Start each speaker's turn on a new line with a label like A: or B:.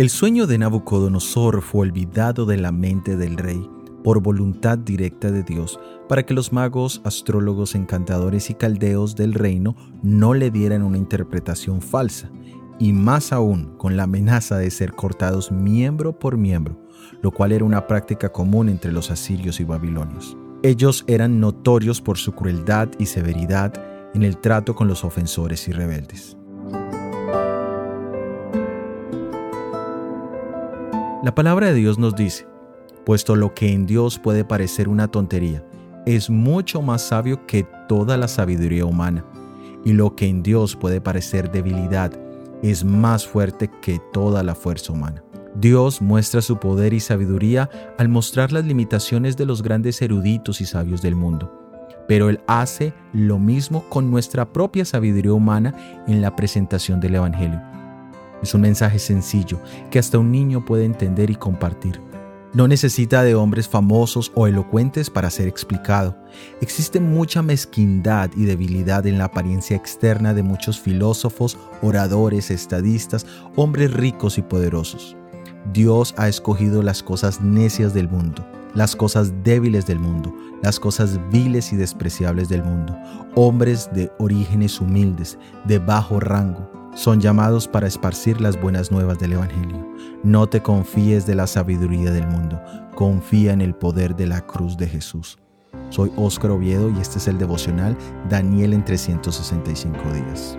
A: El sueño de Nabucodonosor fue olvidado de la mente del rey por voluntad directa de Dios, para que los magos, astrólogos, encantadores y caldeos del reino no le dieran una interpretación falsa, y más aún con la amenaza de ser cortados miembro por miembro, lo cual era una práctica común entre los asirios y babilonios. Ellos eran notorios por su crueldad y severidad en el trato con los ofensores y rebeldes. La palabra de Dios nos dice, puesto lo que en Dios puede parecer una tontería, es mucho más sabio que toda la sabiduría humana, y lo que en Dios puede parecer debilidad, es más fuerte que toda la fuerza humana. Dios muestra su poder y sabiduría al mostrar las limitaciones de los grandes eruditos y sabios del mundo. Pero Él hace lo mismo con nuestra propia sabiduría humana en la presentación del Evangelio. Es un mensaje sencillo que hasta un niño puede entender y compartir. No necesita de hombres famosos o elocuentes para ser explicado. Existe mucha mezquindad y debilidad en la apariencia externa de muchos filósofos, oradores, estadistas, hombres ricos y poderosos. Dios ha escogido las cosas necias del mundo, las cosas débiles del mundo, las cosas viles y despreciables del mundo, hombres de orígenes humildes, de bajo rango, son llamados para esparcir las buenas nuevas del Evangelio. No te confíes de la sabiduría del mundo, confía en el poder de la cruz de Jesús. Soy Óscar Oviedo y este es el devocional Daniel en 365 días.